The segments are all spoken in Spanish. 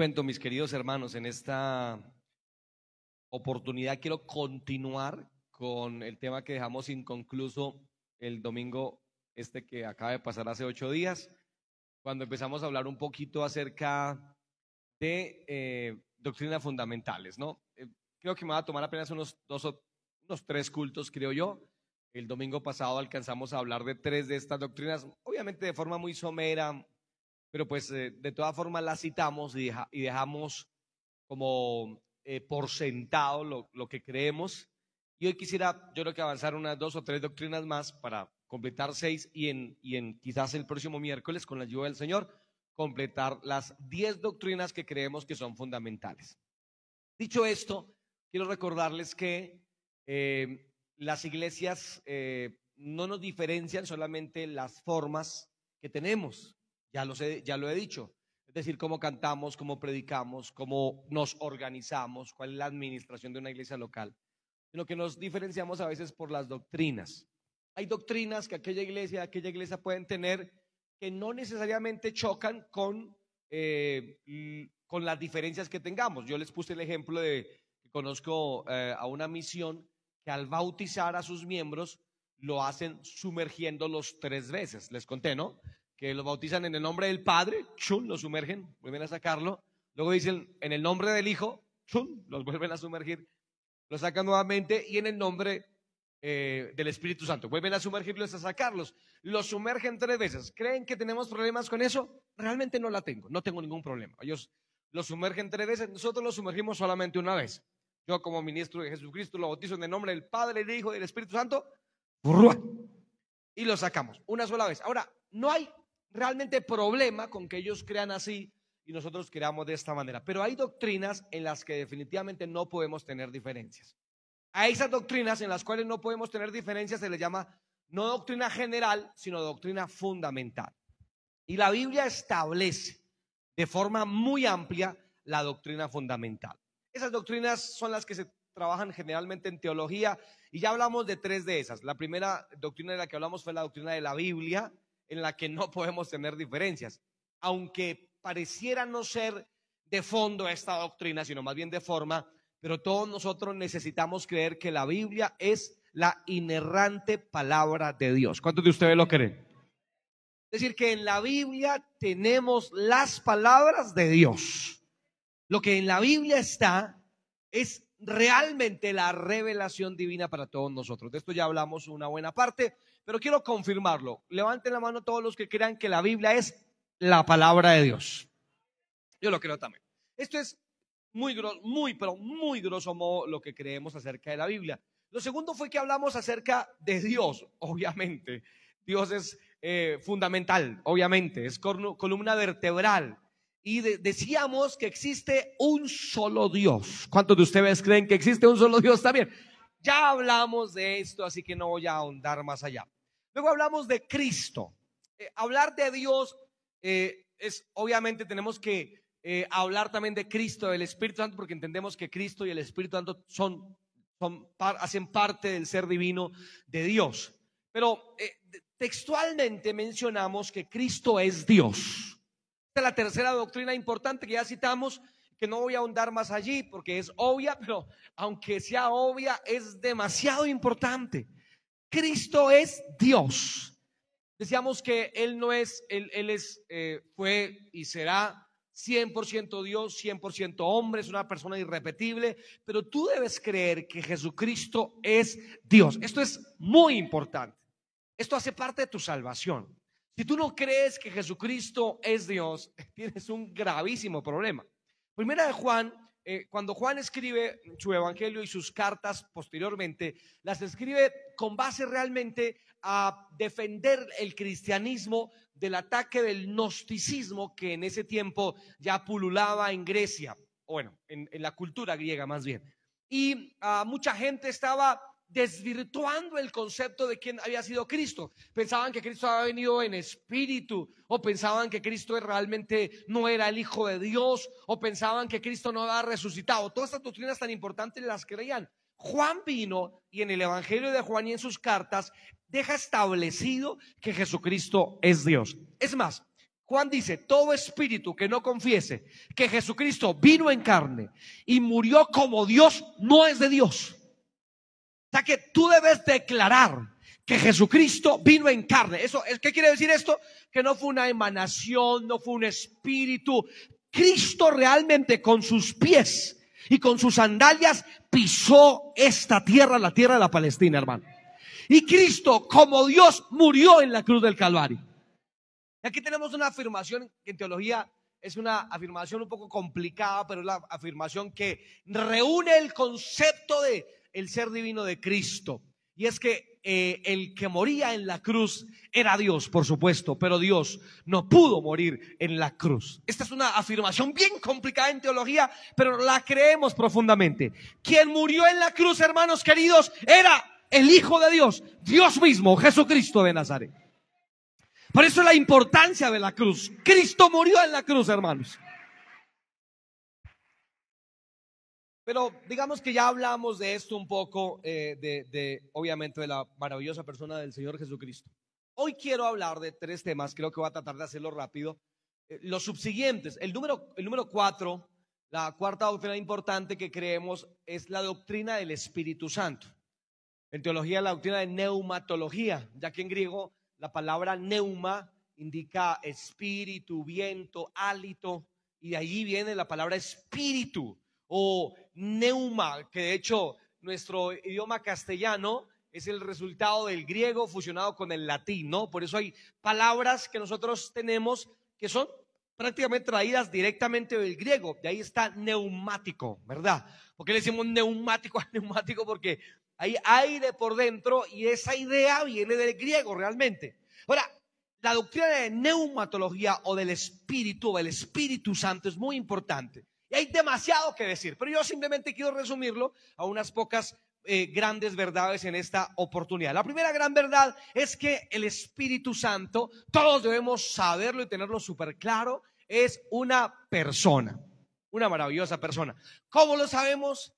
cuento, mis queridos hermanos, en esta oportunidad quiero continuar con el tema que dejamos inconcluso el domingo este que acaba de pasar hace ocho días, cuando empezamos a hablar un poquito acerca de eh, doctrinas fundamentales, ¿no? Eh, creo que me va a tomar apenas unos dos o unos tres cultos, creo yo. El domingo pasado alcanzamos a hablar de tres de estas doctrinas, obviamente de forma muy somera, pero pues eh, de todas formas las citamos y, dejamos como eh, por sentado lo, que creemos. Y hoy quisiera, yo creo que avanzar unas dos o tres doctrinas más para completar seis y en, quizás el próximo miércoles, con la ayuda del Señor, completar las diez doctrinas que creemos que son fundamentales. Dicho esto, quiero recordarles que eh, las iglesias no nos diferencian solamente las formas que tenemos. Ya, lo he dicho. Es decir, cómo cantamos, cómo predicamos, cómo nos organizamos, cuál es la administración de una iglesia local. Sino que nos diferenciamos a veces por las doctrinas. Hay doctrinas que aquella iglesia, aquella iglesia pueden tener que no necesariamente chocan con, eh, con las diferencias que tengamos. Yo les puse el ejemplo de que conozco eh, a una misión que al bautizar a sus miembros lo hacen sumergiéndolos tres veces. Les conté, ¿no? Que lo bautizan en el nombre del Padre, chun, lo sumergen, vuelven a sacarlo. Luego dicen en el nombre del Hijo, chun, los vuelven a sumergir, lo sacan nuevamente y en el nombre eh, del Espíritu Santo. Vuelven a sumergirlos, a sacarlos. Los sumergen tres veces. ¿Creen que tenemos problemas con eso? Realmente no la tengo, no tengo ningún problema. Ellos los sumergen tres veces, nosotros los sumergimos solamente una vez. Yo como ministro de Jesucristo lo bautizo en el nombre del Padre, del Hijo y del Espíritu Santo. Y lo sacamos una sola vez. Ahora, no hay realmente problema con que ellos crean así y nosotros creamos de esta manera. Pero hay doctrinas en las que definitivamente no podemos tener diferencias. A esas doctrinas en las cuales no podemos tener diferencias se les llama no doctrina general, sino doctrina fundamental. Y la Biblia establece de forma muy amplia la doctrina fundamental. Esas doctrinas son las que se trabajan generalmente en teología y ya hablamos de tres de esas. La primera doctrina de la que hablamos fue la doctrina de la Biblia, en la que no podemos tener diferencias, aunque pareciera no ser de fondo esta doctrina, sino más bien de forma, pero todos nosotros necesitamos creer que la Biblia es la inerrante palabra de Dios. ¿Cuántos de ustedes lo creen? Es decir, que en la Biblia tenemos las palabras de Dios. Lo que en la Biblia está es realmente la revelación divina para todos nosotros. De esto ya hablamos una buena parte, pero quiero confirmarlo. Levanten la mano todos los que crean que la Biblia es la palabra de Dios. Yo lo creo también. Esto es muy, muy, pero muy grosso modo lo que creemos acerca de la Biblia. Lo segundo fue que hablamos acerca de Dios, obviamente. Dios es eh, fundamental, obviamente, es columna vertebral. Y decíamos que existe un solo Dios. ¿Cuántos de ustedes creen que existe un solo Dios también? Ya hablamos de esto, así que no voy a ahondar más allá. Luego hablamos de Cristo. Eh, hablar de Dios eh, es, obviamente, tenemos que eh, hablar también de Cristo, del Espíritu Santo, porque entendemos que Cristo y el Espíritu Santo son, son hacen parte del ser divino de Dios. Pero textualmente mencionamos que Cristo es Dios. Es la tercera doctrina importante que ya citamos que no voy a ahondar más allí porque es obvia, pero aunque sea obvia, es demasiado importante. Cristo es Dios. Decíamos que Él no es, Él, es, eh, fue y será 100% Dios, 100% hombre, es una persona irrepetible, pero tú debes creer que Jesucristo es Dios. Esto es muy importante. Esto hace parte de tu salvación. Si tú no crees que Jesucristo es Dios, tienes un gravísimo problema. Primera de Juan, eh, cuando Juan escribe su evangelio y sus cartas posteriormente, las escribe con base realmente a defender el cristianismo del ataque del gnosticismo que en ese tiempo ya pululaba en Grecia, bueno, en, la cultura griega más bien. Y ah, mucha gente estaba desvirtuando el concepto de quién había sido Cristo. Pensaban que Cristo había venido en espíritu, o pensaban que Cristo realmente no era el Hijo de Dios, o pensaban que Cristo no había resucitado. Todas estas doctrinas tan importantes las creían. Juan vino y en el Evangelio de Juan y en sus cartas deja establecido que Jesucristo es Dios. Es más, Juan dice, todo espíritu que no confiese que Jesucristo vino en carne y murió como Dios, no es de Dios. O sea que tú debes declarar que Jesucristo vino en carne. Eso, ¿Qué quiere decir esto? Que no fue una emanación, no fue un espíritu. Cristo realmente con sus pies y con sus sandalias pisó esta tierra, la tierra de la Palestina, hermano. Y Cristo, como Dios, murió en la cruz del Calvario. Aquí tenemos una afirmación que en teología es una afirmación un poco complicada, pero es la afirmación que reúne el concepto de el ser divino de Cristo. Y es que eh, el que moría en la cruz era Dios, por supuesto, pero Dios no pudo morir en la cruz. Esta es una afirmación bien complicada en teología, pero la creemos profundamente. Quien murió en la cruz, hermanos queridos, era el Hijo de Dios, Dios mismo, Jesucristo de Nazaret. Por eso la importancia de la cruz. Cristo murió en la cruz, hermanos. Pero digamos que ya hablamos de esto un poco, eh, de, obviamente de la maravillosa persona del Señor Jesucristo. Hoy quiero hablar de tres temas, creo que voy a tratar de hacerlo rápido. Eh, los subsiguientes, el número, el número cuatro, la cuarta doctrina importante que creemos es la doctrina del Espíritu Santo. En teología, la doctrina de neumatología, ya que en griego la palabra neuma indica espíritu, viento, hálito, y de allí viene la palabra espíritu o neuma, que de hecho nuestro idioma castellano es el resultado del griego fusionado con el latín, ¿no? Por eso hay palabras que nosotros tenemos que son prácticamente traídas directamente del griego. De ahí está neumático, ¿verdad? porque le decimos neumático a neumático? Porque hay aire por dentro y esa idea viene del griego realmente. Ahora, la doctrina de neumatología o del Espíritu o del Espíritu Santo es muy importante. Y hay demasiado que decir, pero yo simplemente quiero resumirlo a unas pocas eh, grandes verdades en esta oportunidad. La primera gran verdad es que el Espíritu Santo, todos debemos saberlo y tenerlo súper claro, es una persona, una maravillosa persona. ¿Cómo lo sabemos?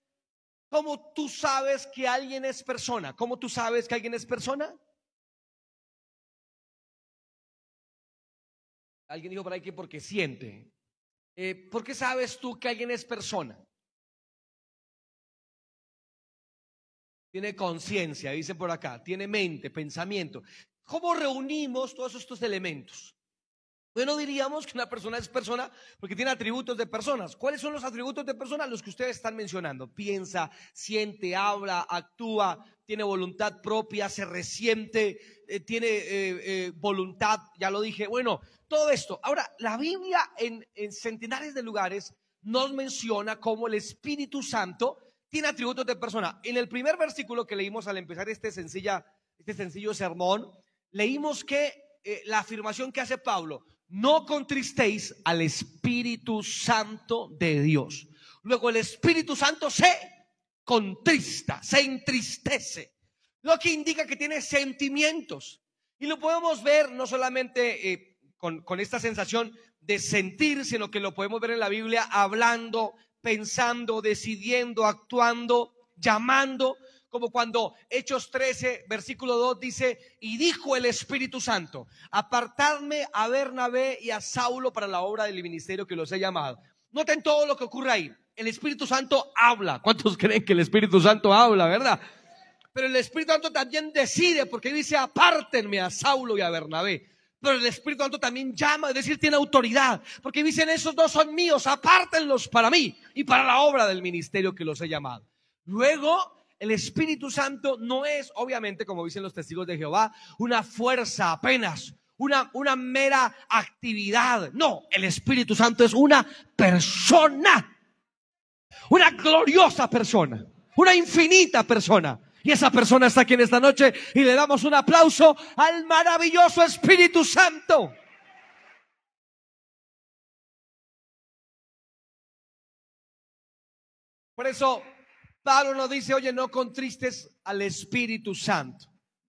¿Cómo tú sabes que alguien es persona? ¿Cómo tú sabes que alguien es persona? Alguien dijo por ahí que porque siente. Eh, ¿Por qué sabes tú que alguien es persona? Tiene conciencia, dice por acá, tiene mente, pensamiento. ¿Cómo reunimos todos estos elementos? Bueno, diríamos que una persona es persona porque tiene atributos de personas. ¿Cuáles son los atributos de personas? Los que ustedes están mencionando. Piensa, siente, habla, actúa, tiene voluntad propia, se resiente, eh, tiene eh, voluntad, ya lo dije. Bueno, todo esto. Ahora, la Biblia en, en centenares de lugares nos menciona cómo el Espíritu Santo tiene atributos de persona. En el primer versículo que leímos al empezar este, sencilla, este sencillo sermón, leímos que la afirmación que hace Pablo, no contristéis al Espíritu Santo de Dios. Luego el Espíritu Santo se contrista, se entristece, lo que indica que tiene sentimientos. Y lo podemos ver no solamente eh, con, esta sensación de sentir, sino que lo podemos ver en la Biblia hablando, pensando, decidiendo, actuando, llamando como cuando Hechos 13, versículo 2 dice, y dijo el Espíritu Santo, apartadme a Bernabé y a Saulo para la obra del ministerio que los he llamado. Noten todo lo que ocurre ahí. El Espíritu Santo habla. ¿Cuántos creen que el Espíritu Santo habla, verdad? Pero el Espíritu Santo también decide, porque dice, apártenme a Saulo y a Bernabé. Pero el Espíritu Santo también llama, es decir, tiene autoridad, porque dicen, esos dos son míos, apártenlos para mí y para la obra del ministerio que los he llamado. Luego, el Espíritu Santo no es, obviamente, como dicen los testigos de Jehová, una fuerza apenas, una, una mera actividad. No, el Espíritu Santo es una persona, una gloriosa persona, una infinita persona. Y esa persona está aquí en esta noche y le damos un aplauso al maravilloso Espíritu Santo. Por eso Pablo nos dice, oye, no contristes al Espíritu Santo.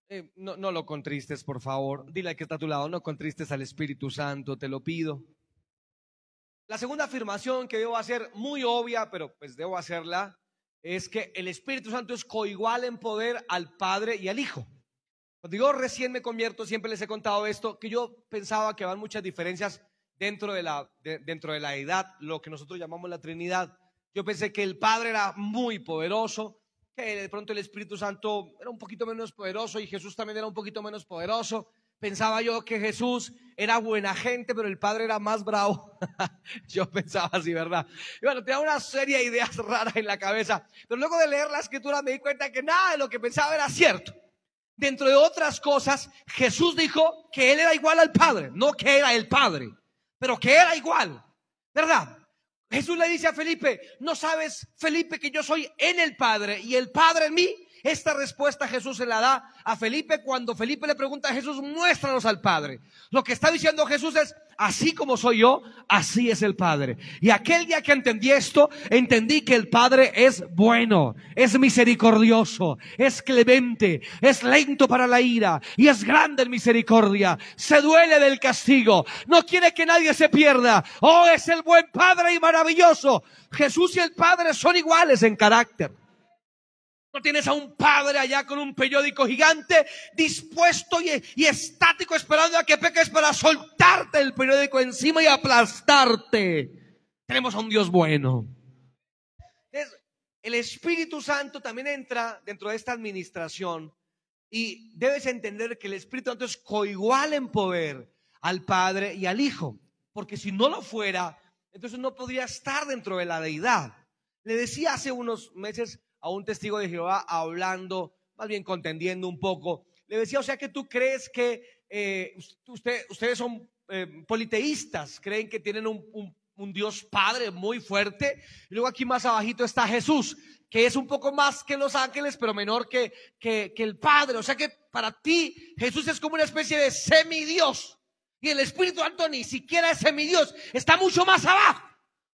Eh, no, no lo contristes, por favor. Dile que está a tu lado, no contristes al Espíritu Santo, te lo pido. La segunda afirmación que debo hacer, muy obvia, pero pues debo hacerla, es que el Espíritu Santo es coigual en poder al Padre y al Hijo. Cuando yo recién me convierto, siempre les he contado esto, que yo pensaba que van muchas diferencias dentro de la, dentro de la edad, lo que nosotros llamamos la Trinidad. Yo pensé que el Padre era muy poderoso, que de pronto el Espíritu Santo era un poquito menos poderoso y Jesús también era un poquito menos poderoso. Pensaba yo que Jesús era buena gente, pero el Padre era más bravo. yo pensaba así, ¿verdad? Y bueno, tenía una serie de ideas raras en la cabeza, pero luego de leer la escritura me di cuenta que nada de lo que pensaba era cierto. Dentro de otras cosas, Jesús dijo que Él era igual al Padre, no que era el Padre, pero que era igual, ¿verdad? Jesús le dice a Felipe, ¿no sabes, Felipe, que yo soy en el Padre y el Padre en mí? Esta respuesta Jesús se la da a Felipe cuando Felipe le pregunta a Jesús, muéstranos al Padre. Lo que está diciendo Jesús es, así como soy yo, así es el Padre. Y aquel día que entendí esto, entendí que el Padre es bueno, es misericordioso, es clemente, es lento para la ira y es grande en misericordia. Se duele del castigo, no quiere que nadie se pierda. Oh, es el buen Padre y maravilloso. Jesús y el Padre son iguales en carácter. No tienes a un padre allá con un periódico gigante dispuesto y, estático esperando a que peques para soltarte el periódico encima y aplastarte. Tenemos a un Dios bueno. el Espíritu Santo también entra dentro de esta administración y debes entender que el Espíritu Santo es coigual en poder al Padre y al Hijo. Porque si no lo fuera, entonces no podría estar dentro de la deidad. Le decía hace unos meses a un testigo de Jehová hablando, más bien contendiendo un poco. Le decía, o sea que tú crees que eh, usted, ustedes son eh, politeístas, creen que tienen un, Dios Padre muy fuerte. Y luego aquí más abajito está Jesús, que es un poco más que los ángeles, pero menor que, que, que el Padre. O sea que para ti Jesús es como una especie de semidios. Y el Espíritu Santo ni siquiera es semidios, está mucho más abajo.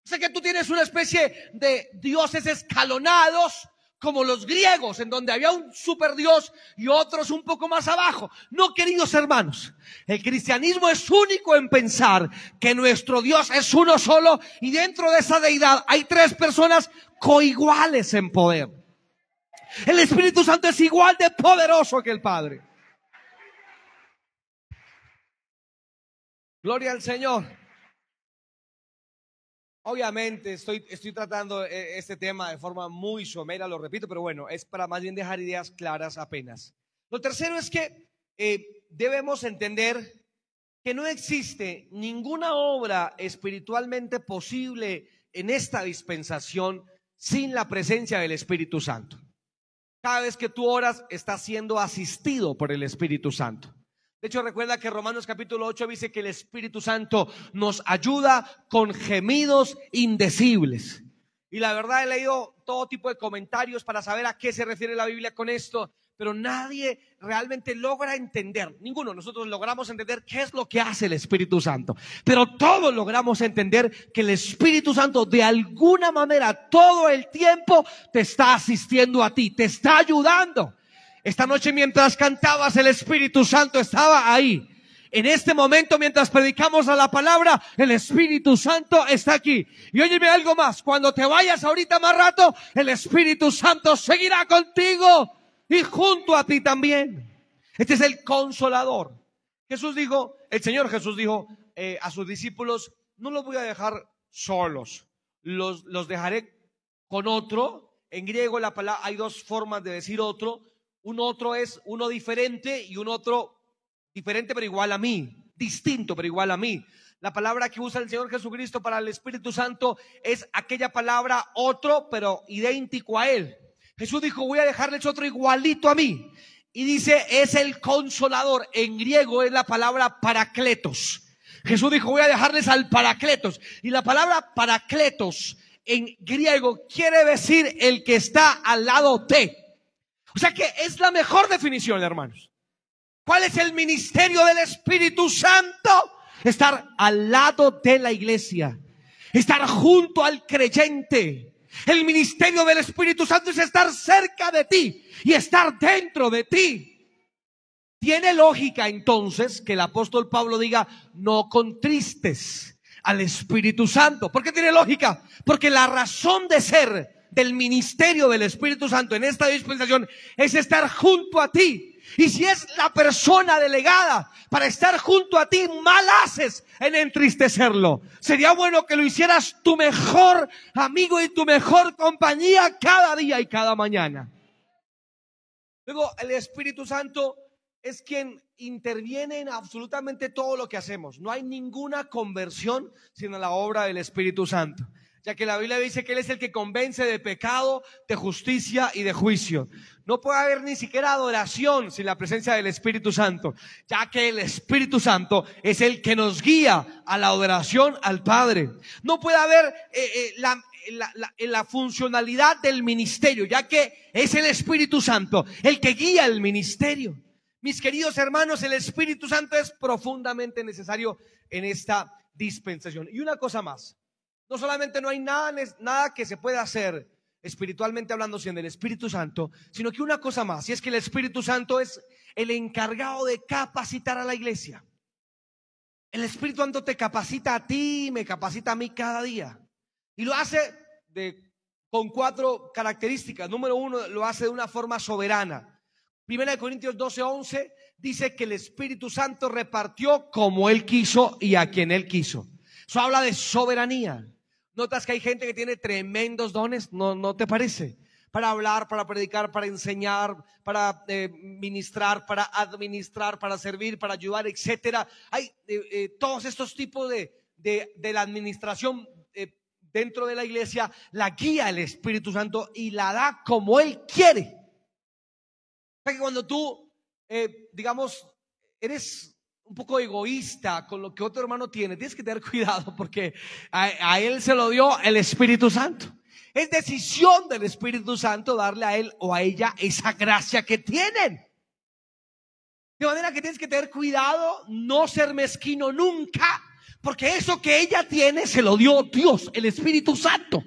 O sea que tú tienes una especie de dioses escalonados como los griegos, en donde había un super Dios y otros un poco más abajo. No, queridos hermanos, el cristianismo es único en pensar que nuestro Dios es uno solo y dentro de esa deidad hay tres personas coiguales en poder. El Espíritu Santo es igual de poderoso que el Padre. Gloria al Señor. Obviamente estoy, estoy tratando eh, este tema de forma muy somera, lo repito, pero bueno, es para más bien dejar ideas claras apenas. Lo tercero es que eh, debemos entender que no existe ninguna obra espiritualmente posible en esta dispensación sin la presencia del Espíritu Santo. Cada vez que tú oras, estás siendo asistido por el Espíritu Santo. De hecho, recuerda que Romanos capítulo 8 dice que el Espíritu Santo nos ayuda con gemidos indecibles. Y la verdad he leído todo tipo de comentarios para saber a qué se refiere la Biblia con esto, pero nadie realmente logra entender, ninguno nosotros logramos entender qué es lo que hace el Espíritu Santo, pero todos logramos entender que el Espíritu Santo de alguna manera todo el tiempo te está asistiendo a ti, te está ayudando. Esta noche mientras cantabas el Espíritu Santo estaba ahí. En este momento, mientras predicamos a la palabra, el Espíritu Santo está aquí. Y óyeme algo más, cuando te vayas ahorita más rato, el Espíritu Santo seguirá contigo y junto a ti también. Este es el consolador. Jesús dijo, el Señor Jesús dijo eh, a sus discípulos, no los voy a dejar solos, los, los dejaré con otro. En griego la palabra, hay dos formas de decir otro un otro es uno diferente y un otro diferente pero igual a mí, distinto pero igual a mí. La palabra que usa el Señor Jesucristo para el Espíritu Santo es aquella palabra otro pero idéntico a Él. Jesús dijo, voy a dejarles otro igualito a mí. Y dice, es el consolador. En griego es la palabra paracletos. Jesús dijo, voy a dejarles al paracletos. Y la palabra paracletos en griego quiere decir el que está al lado de. O sea que es la mejor definición, hermanos. ¿Cuál es el ministerio del Espíritu Santo? Estar al lado de la iglesia, estar junto al creyente. El ministerio del Espíritu Santo es estar cerca de ti y estar dentro de ti. Tiene lógica entonces que el apóstol Pablo diga, no contristes al Espíritu Santo. ¿Por qué tiene lógica? Porque la razón de ser del ministerio del Espíritu Santo en esta dispensación es estar junto a ti. Y si es la persona delegada para estar junto a ti, mal haces en entristecerlo. Sería bueno que lo hicieras tu mejor amigo y tu mejor compañía cada día y cada mañana. Luego, el Espíritu Santo es quien interviene en absolutamente todo lo que hacemos. No hay ninguna conversión sino la obra del Espíritu Santo ya que la Biblia dice que Él es el que convence de pecado, de justicia y de juicio. No puede haber ni siquiera adoración sin la presencia del Espíritu Santo, ya que el Espíritu Santo es el que nos guía a la adoración al Padre. No puede haber eh, eh, la, la funcionalidad del ministerio, ya que es el Espíritu Santo el que guía el ministerio. Mis queridos hermanos, el Espíritu Santo es profundamente necesario en esta dispensación. Y una cosa más, no solamente no hay nada, nada que se pueda hacer espiritualmente hablando sin el Espíritu Santo, sino que una cosa más, y es que el Espíritu Santo es el encargado de capacitar a la iglesia. El Espíritu Santo te capacita a ti, me capacita a mí cada día. Y lo hace de, con cuatro características. Número uno, lo hace de una forma soberana. Primera de Corintios 12, 11 dice que el Espíritu Santo repartió como Él quiso y a quien Él quiso. Eso habla de soberanía. Notas que hay gente que tiene tremendos dones, ¿no, no te parece? Para hablar, para predicar, para enseñar, para eh, ministrar, para administrar, para servir, para ayudar, etcétera. Hay eh, eh, todos estos tipos de, de, de la administración dentro de la iglesia, la guía el Espíritu Santo y la da como Él quiere. O sea que cuando tú, digamos, eres un poco egoísta con lo que otro hermano tiene, tienes que tener cuidado porque a, él se lo dio el Espíritu Santo. Es decisión del Espíritu Santo darle a él o a ella esa gracia que tienen. De manera que tienes que tener cuidado, no ser mezquino nunca, porque eso que ella tiene se lo dio Dios, el Espíritu Santo.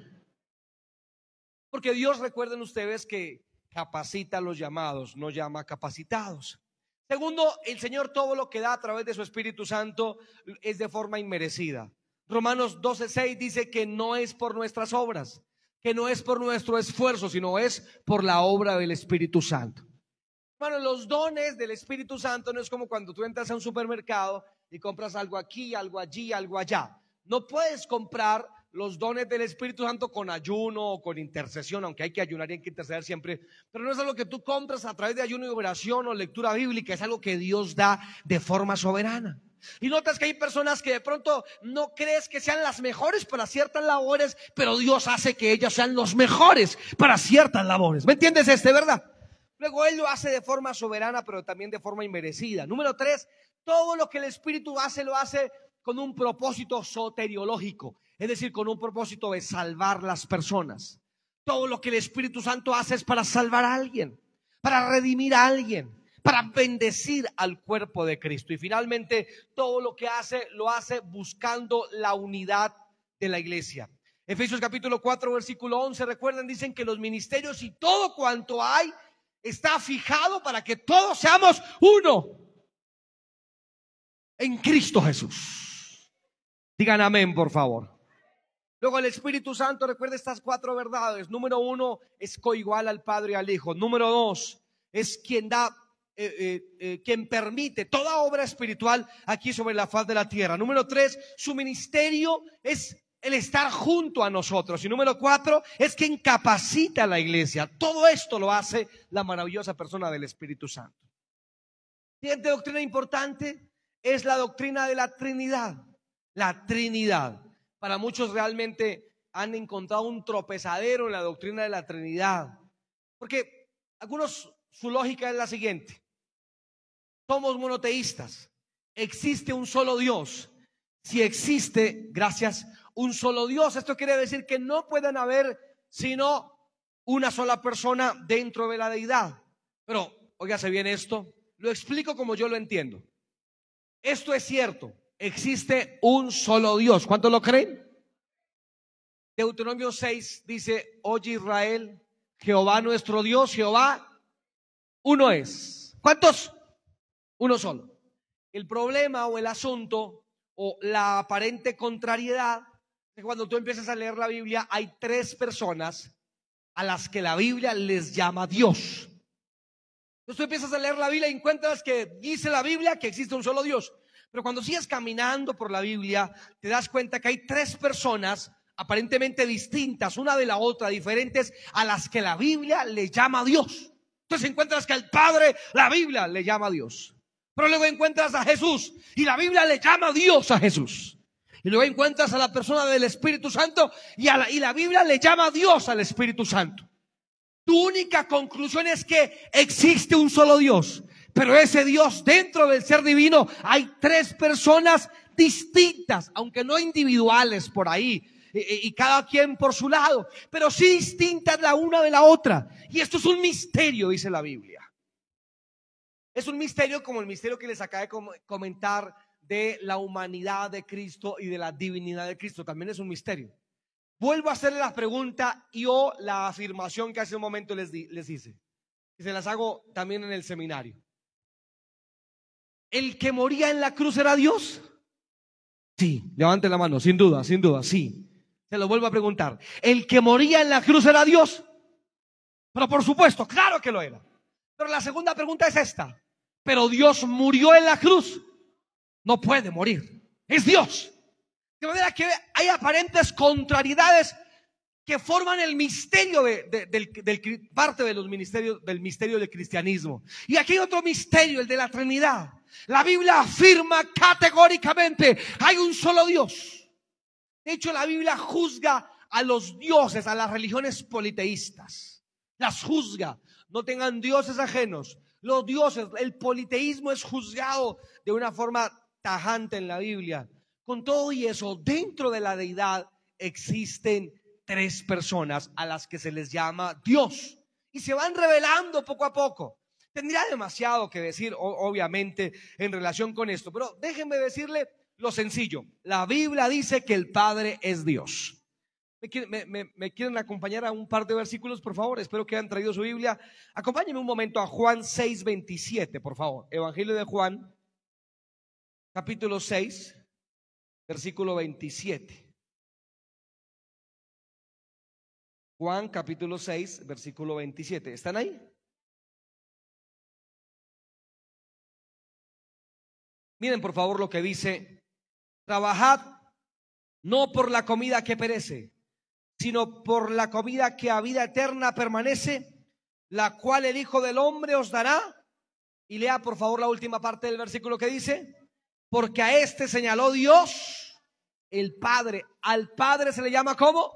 Porque Dios, recuerden ustedes que capacita a los llamados, no llama capacitados. Segundo, el Señor todo lo que da a través de su Espíritu Santo es de forma inmerecida. Romanos 12:6 dice que no es por nuestras obras, que no es por nuestro esfuerzo, sino es por la obra del Espíritu Santo. Bueno, los dones del Espíritu Santo no es como cuando tú entras a un supermercado y compras algo aquí, algo allí, algo allá. No puedes comprar los dones del Espíritu Santo con ayuno o con intercesión, aunque hay que ayunar y hay que interceder siempre, pero no es algo que tú compras a través de ayuno y oración o lectura bíblica, es algo que Dios da de forma soberana. Y notas que hay personas que de pronto no crees que sean las mejores para ciertas labores, pero Dios hace que ellas sean los mejores para ciertas labores. ¿Me entiendes este, verdad? Luego Él lo hace de forma soberana, pero también de forma inmerecida. Número tres, todo lo que el Espíritu hace, lo hace con un propósito soteriológico es decir, con un propósito de salvar las personas. Todo lo que el Espíritu Santo hace es para salvar a alguien, para redimir a alguien, para bendecir al cuerpo de Cristo. Y finalmente, todo lo que hace, lo hace buscando la unidad de la iglesia. Efesios capítulo 4, versículo 11, recuerden, dicen que los ministerios y todo cuanto hay está fijado para que todos seamos uno en Cristo Jesús. Digan amén, por favor. Luego el Espíritu Santo, recuerda estas cuatro verdades. Número uno, es coigual al Padre y al Hijo. Número dos, es quien da, eh, eh, eh, quien permite toda obra espiritual aquí sobre la faz de la tierra. Número tres, su ministerio es el estar junto a nosotros. Y número cuatro, es quien capacita a la iglesia. Todo esto lo hace la maravillosa persona del Espíritu Santo. Siguiente doctrina importante es la doctrina de la Trinidad. La Trinidad para muchos realmente han encontrado un tropezadero en la doctrina de la Trinidad. Porque algunos, su lógica es la siguiente. Somos monoteístas. Existe un solo Dios. Si existe, gracias, un solo Dios, esto quiere decir que no pueden haber sino una sola persona dentro de la deidad. Pero, óigase bien esto, lo explico como yo lo entiendo. Esto es cierto, existe un solo Dios. ¿Cuántos lo creen? Deuteronomio 6 dice, oye Israel, Jehová nuestro Dios, Jehová, uno es. ¿Cuántos? Uno solo. El problema o el asunto o la aparente contrariedad es que cuando tú empiezas a leer la Biblia hay tres personas a las que la Biblia les llama Dios. Entonces tú empiezas a leer la Biblia y encuentras que dice la Biblia que existe un solo Dios. Pero cuando sigues caminando por la Biblia, te das cuenta que hay tres personas aparentemente distintas una de la otra, diferentes a las que la Biblia le llama a Dios. Entonces encuentras que el Padre, la Biblia le llama a Dios. Pero luego encuentras a Jesús y la Biblia le llama a Dios a Jesús. Y luego encuentras a la persona del Espíritu Santo y, la, y la Biblia le llama a Dios al Espíritu Santo. Tu única conclusión es que existe un solo Dios. Pero ese Dios dentro del ser divino hay tres personas distintas, aunque no individuales por ahí, y, cada quien por su lado, pero sí distintas la una de la otra. Y esto es un misterio, dice la Biblia. Es un misterio como el misterio que les acabé de comentar de la humanidad de Cristo y de la divinidad de Cristo. También es un misterio. Vuelvo a hacerle la pregunta y o la afirmación que hace un momento les, les hice. Y se las hago también en el seminario. ¿El que moría en la cruz era Dios? Sí, levante la mano, sin duda, sin duda, sí. Se lo vuelvo a preguntar. ¿El que moría en la cruz era Dios? Pero por supuesto, claro que lo era. Pero la segunda pregunta es esta. Pero Dios murió en la cruz. No puede morir. Es Dios. De manera que hay aparentes contrariedades que forman el misterio de, del, parte de los ministerios, del misterio del cristianismo. Y aquí hay otro misterio, el de la Trinidad. La Biblia afirma categóricamente, hay un solo Dios. De hecho, la Biblia juzga a los dioses, a las religiones politeístas. Las juzga. No tengan dioses ajenos. Los dioses, el politeísmo es juzgado de una forma tajante en la Biblia. Con todo y eso, dentro de la deidad existen tres personas a las que se les llama Dios. Y se van revelando poco a poco. Tendría demasiado que decir, obviamente, en relación con esto, pero déjenme decirle lo sencillo. La Biblia dice que el Padre es Dios. ¿Me, quieren acompañar a un par de versículos, por favor? Espero que hayan traído su Biblia. Acompáñenme un momento a Juan 6, 27, por favor. Evangelio de Juan, capítulo 6, versículo 27. Juan capítulo 6, versículo 27. ¿Están ahí? Miren por favor lo que dice, trabajad no por la comida que perece, sino por la comida que a vida eterna permanece, la cual el Hijo del Hombre os dará. Y lea por favor la última parte del versículo que dice, porque a este señaló Dios, el Padre. Al Padre se le llama como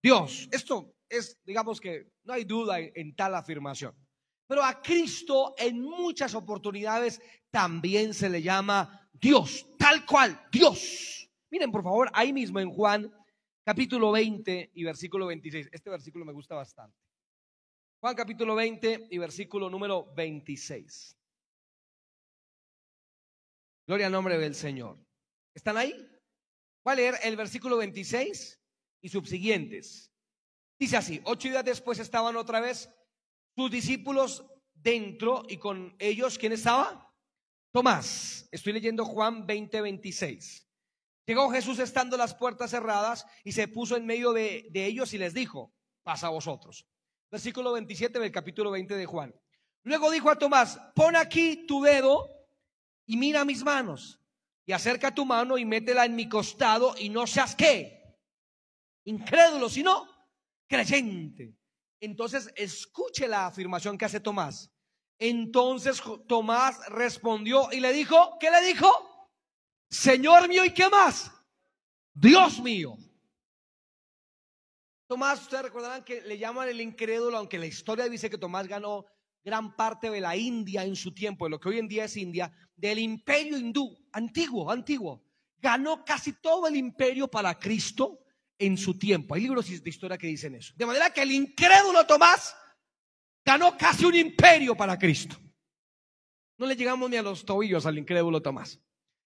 Dios. Esto es, digamos que no hay duda en, tal afirmación. Pero a Cristo en muchas oportunidades también se le llama Dios, tal cual, Dios. Miren, por favor, ahí mismo en Juan capítulo 20 y versículo 26. Este versículo me gusta bastante. Juan capítulo 20 y versículo número 26. Gloria al nombre del Señor. ¿Están ahí? Voy a leer el versículo 26 y subsiguientes. Dice así, ocho días después estaban otra vez sus discípulos dentro y con ellos, ¿quién estaba? Tomás. Estoy leyendo Juan 20, 26. Llegó Jesús estando las puertas cerradas y se puso en medio de, de ellos y les dijo, pasa a vosotros. Versículo 27 del capítulo 20 de Juan. Luego dijo a Tomás, pon aquí tu dedo y mira mis manos y acerca tu mano y métela en mi costado y no seas qué, incrédulo, sino creyente. Entonces, escuche la afirmación que hace Tomás. Entonces Tomás respondió y le dijo, ¿qué le dijo? Señor mío, ¿y qué más? Dios mío. Tomás, ustedes recordarán que le llaman el incrédulo, aunque la historia dice que Tomás ganó gran parte de la India en su tiempo, de lo que hoy en día es India, del imperio hindú, antiguo, antiguo. Ganó casi todo el imperio para Cristo en su tiempo. Hay libros de historia que dicen eso. De manera que el incrédulo Tomás ganó casi un imperio para Cristo. No le llegamos ni a los tobillos al incrédulo Tomás.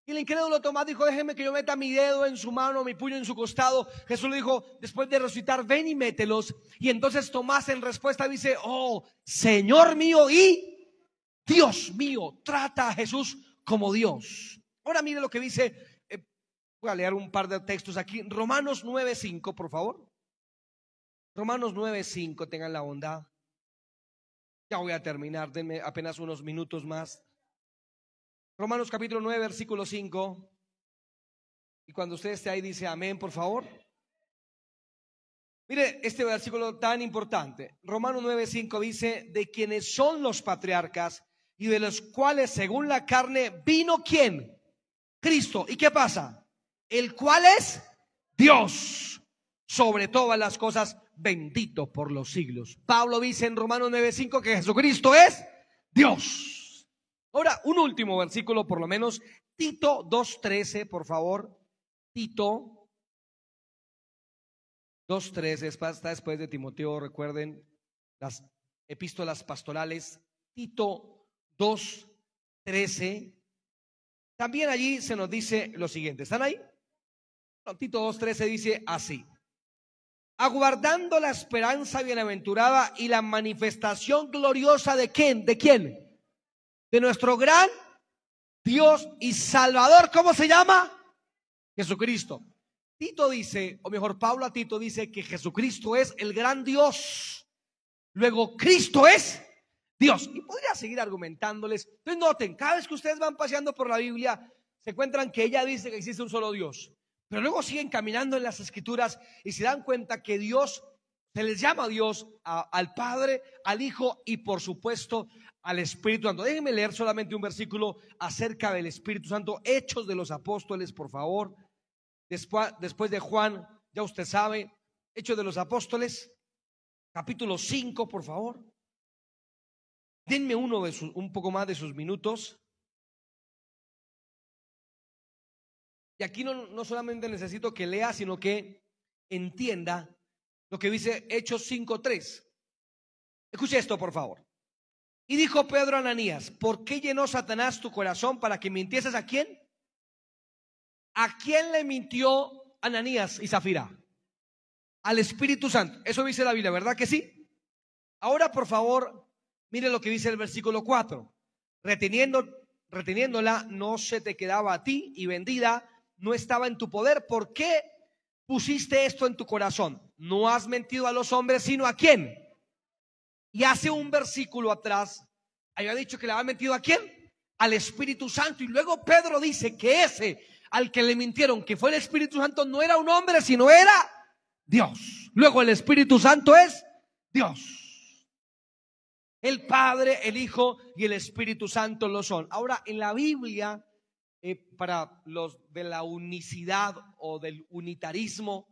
Y el incrédulo Tomás dijo, déjeme que yo meta mi dedo en su mano, mi puño en su costado. Jesús le dijo, después de resucitar, ven y mételos. Y entonces Tomás en respuesta dice, oh, Señor mío y Dios mío, trata a Jesús como Dios. Ahora mire lo que dice Voy a leer un par de textos aquí. Romanos 9.5, por favor. Romanos 9.5, tengan la bondad. Ya voy a terminar, denme apenas unos minutos más. Romanos capítulo 9, versículo 5. Y cuando usted esté ahí dice amén, por favor. Mire este versículo tan importante. Romanos 9, 5 dice, de quienes son los patriarcas y de los cuales según la carne vino quién? Cristo. ¿Y qué pasa? El cual es Dios sobre todas las cosas, bendito por los siglos. Pablo dice en Romanos 9:5 que Jesucristo es Dios. Ahora, un último versículo por lo menos, Tito 2:13, por favor. Tito 2:13, está después de Timoteo, recuerden las epístolas pastorales. Tito 2:13. También allí se nos dice lo siguiente, ¿están ahí? Tito 2.13 dice así, aguardando la esperanza bienaventurada y la manifestación gloriosa de quién, de quién, de nuestro gran Dios y Salvador, ¿cómo se llama? Jesucristo. Tito dice, o mejor Pablo a Tito dice que Jesucristo es el gran Dios. Luego Cristo es Dios. Y podría seguir argumentándoles. Entonces noten, cada vez que ustedes van paseando por la Biblia, se encuentran que ella dice que existe un solo Dios. Pero luego siguen caminando en las escrituras y se dan cuenta que Dios, se les llama a Dios, al Padre, al Hijo y por supuesto al Espíritu Santo. Déjenme leer solamente un versículo acerca del Espíritu Santo. Hechos de los Apóstoles, por favor. Después, después de Juan, ya usted sabe, Hechos de los Apóstoles, capítulo 5, por favor. Denme uno de sus, un poco más de sus minutos. Y aquí no, no solamente necesito que lea, sino que entienda lo que dice Hechos 5.3. Escuche esto, por favor. Y dijo Pedro a Ananías, ¿por qué llenó Satanás tu corazón para que mintieses a quién? ¿A quién le mintió Ananías y Zafira? Al Espíritu Santo. Eso dice la Biblia, ¿verdad que sí? Ahora, por favor, mire lo que dice el versículo 4. Reteniendo, reteniéndola, no se te quedaba a ti y vendida no estaba en tu poder. ¿Por qué pusiste esto en tu corazón? No has mentido a los hombres, sino a quién. Y hace un versículo atrás, había dicho que le había mentido a quién? Al Espíritu Santo. Y luego Pedro dice que ese al que le mintieron, que fue el Espíritu Santo, no era un hombre, sino era Dios. Luego el Espíritu Santo es Dios. El Padre, el Hijo y el Espíritu Santo lo son. Ahora, en la Biblia eh, para los de la unicidad o del unitarismo,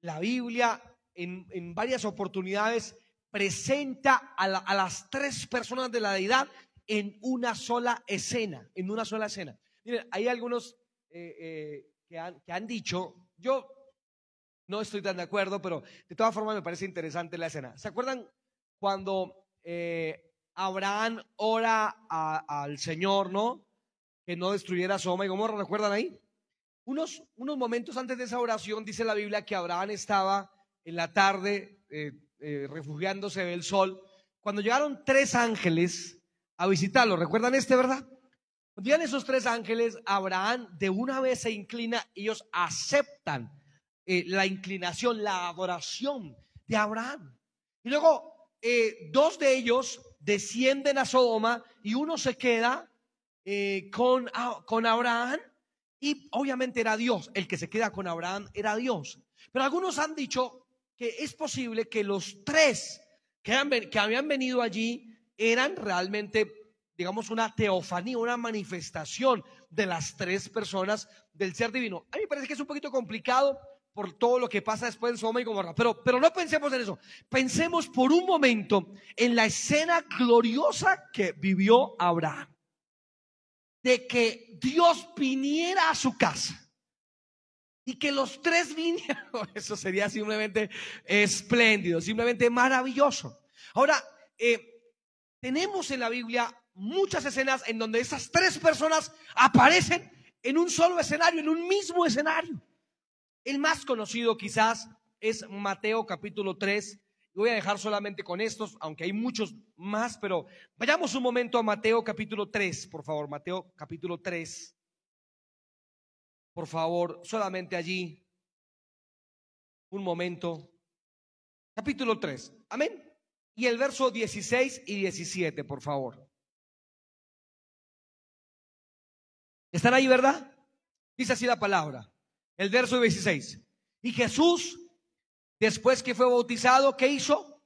la Biblia en, varias oportunidades presenta a, las tres personas de la deidad en una sola escena, en una sola escena. Miren, hay algunos eh, eh, que, han, que han dicho, yo no estoy tan de acuerdo, pero de todas formas me parece interesante la escena. ¿Se acuerdan cuando Abraham ora al Señor, ¿no? Que no destruyera Soma y Gomorra, ¿recuerdan ahí? Unos, unos momentos antes de esa oración dice la Biblia que Abraham estaba en la tarde eh, eh, refugiándose del sol, cuando llegaron tres ángeles a visitarlo, ¿recuerdan este, verdad? Cuando llegan esos tres ángeles, Abraham de una vez se inclina, ellos aceptan eh, la inclinación, la adoración de Abraham. Y luego dos de ellos descienden a Sodoma y uno se queda eh, con, con Abraham y obviamente era Dios, el que se queda con Abraham era Dios. Pero algunos han dicho que es posible que los tres que, que habían venido allí eran realmente, digamos, una teofanía, una manifestación de las tres personas del ser divino. A mí me parece que es un poquito complicado por todo lo que pasa después en Soma y Gomorra. Pero, pero no pensemos en eso. Pensemos por un momento en la escena gloriosa que vivió Abraham de que Dios viniera a su casa y que los tres vinieran, eso sería simplemente espléndido, simplemente maravilloso. Ahora, eh, tenemos en la Biblia muchas escenas en donde esas tres personas aparecen en un solo escenario, en un mismo escenario. El más conocido quizás es Mateo capítulo 3, Voy a dejar solamente con estos, aunque hay muchos más, pero vayamos un momento a Mateo capítulo 3, por favor, Mateo capítulo 3. Por favor, solamente allí. Un momento. Capítulo 3. Amén. y el verso 16 y 17, por favor. ¿Están ahí, verdad? Dice así la palabra. El verso 16. Y Jesús, después que fue bautizado, ¿qué hizo?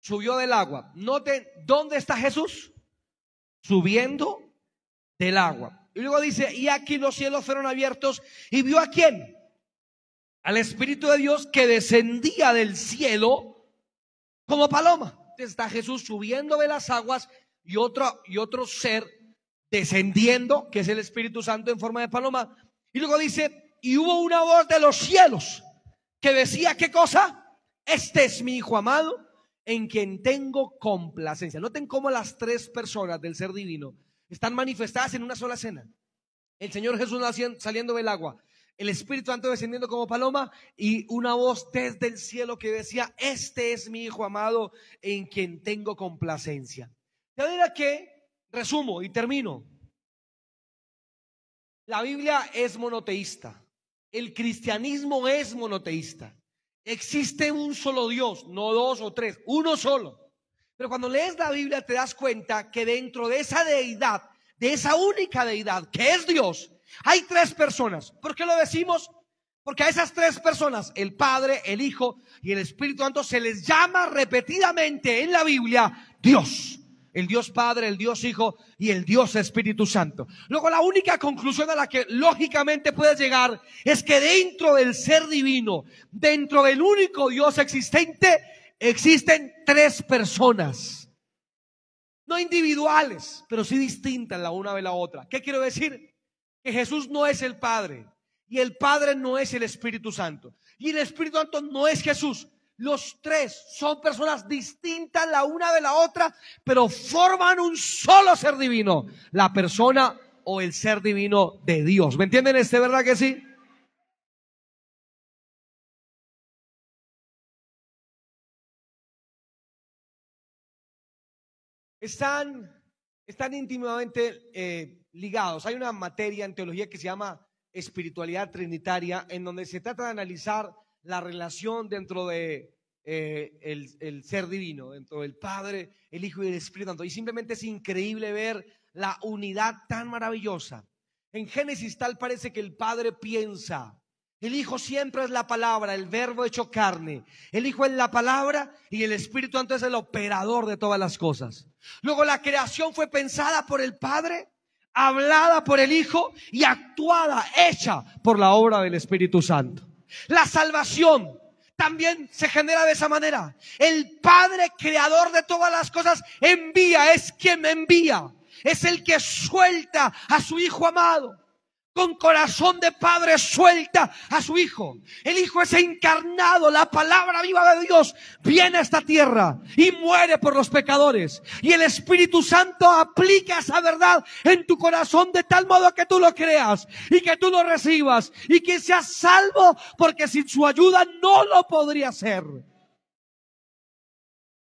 Subió del agua. Noten, ¿dónde está Jesús? Subiendo del agua. Y luego dice, y aquí los cielos fueron abiertos y vio a quién? Al Espíritu de Dios que descendía del cielo como paloma. Está Jesús subiendo de las aguas y otro, y otro ser descendiendo, que es el Espíritu Santo en forma de paloma. Y luego dice, y hubo una voz de los cielos que decía, ¿qué cosa? Este es mi Hijo amado, en quien tengo complacencia. Noten cómo las tres personas del ser divino están manifestadas en una sola cena. El Señor Jesús saliendo del agua, el Espíritu Santo descendiendo como paloma y una voz desde el cielo que decía, este es mi Hijo amado en quien tengo complacencia. De manera que, resumo y termino, la Biblia es monoteísta, el cristianismo es monoteísta. Existe un solo Dios, no dos o tres, uno solo. Pero cuando lees la Biblia te das cuenta que dentro de esa deidad, de esa única deidad que es Dios, hay tres personas. ¿Por qué lo decimos? Porque a esas tres personas, el Padre, el Hijo y el Espíritu Santo, se les llama repetidamente en la Biblia Dios. El Dios Padre, el Dios Hijo y el Dios Espíritu Santo. Luego la única conclusión a la que lógicamente puedes llegar es que dentro del ser divino, dentro del único Dios existente, existen tres personas. No individuales, pero sí distintas la una de la otra. ¿Qué quiero decir? Que Jesús no es el Padre y el Padre no es el Espíritu Santo y el Espíritu Santo no es Jesús. Los tres son personas distintas la una de la otra, pero forman un solo ser divino, la persona o el ser divino de Dios. ¿Me entienden este, verdad que sí? están, están íntimamente eh, ligados. Hay una materia en teología que se llama espiritualidad trinitaria, en donde se trata de analizar la relación dentro de eh, el, ser divino, dentro del Padre, el Hijo y el Espíritu Santo. Y simplemente es increíble ver la unidad tan maravillosa. En Génesis tal parece que el Padre piensa, el Hijo siempre es la palabra, el verbo hecho carne. El Hijo es la palabra y el Espíritu Santo es el operador de todas las cosas. Luego la creación fue pensada por el Padre, hablada por el Hijo y actuada, hecha por la obra del Espíritu Santo. La salvación también se genera de esa manera. El Padre, creador de todas las cosas, envía, es quien envía. Es el que suelta a su Hijo amado con corazón de padre suelta a su hijo. El hijo es encarnado, la palabra viva de Dios viene a esta tierra y muere por los pecadores. Y el Espíritu Santo aplica esa verdad en tu corazón de tal modo que tú lo creas y que tú lo recibas y que seas salvo porque sin su ayuda no lo podría hacer.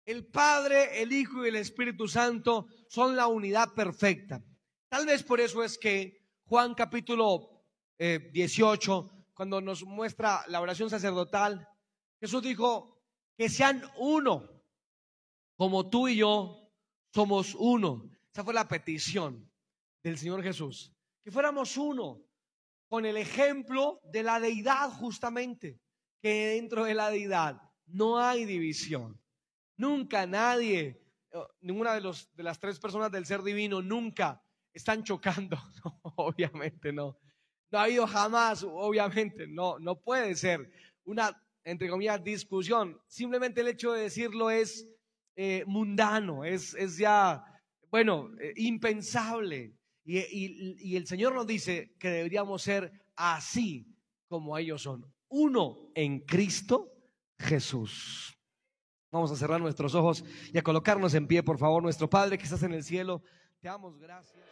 El Padre, el Hijo y el Espíritu Santo son la unidad perfecta. Tal vez por eso es que Juan capítulo 18, eh, cuando nos muestra la oración sacerdotal, Jesús dijo que sean uno, como tú y yo somos uno. Esa fue la petición del Señor Jesús, que fuéramos uno, con el ejemplo de la deidad justamente, que dentro de la deidad no hay división. Nunca nadie, eh, ninguna de, los, de las tres personas del ser divino, nunca están chocando. obviamente no. No ha habido jamás, obviamente, no, no puede ser una, entre comillas, discusión. Simplemente el hecho de decirlo es eh, mundano, es, es, ya, bueno, eh, impensable. Y, y el Señor nos dice que deberíamos ser así como ellos son. Uno en Cristo Jesús. Vamos a cerrar nuestros ojos y a colocarnos en pie, por favor, nuestro Padre que estás en el cielo. Te damos gracias.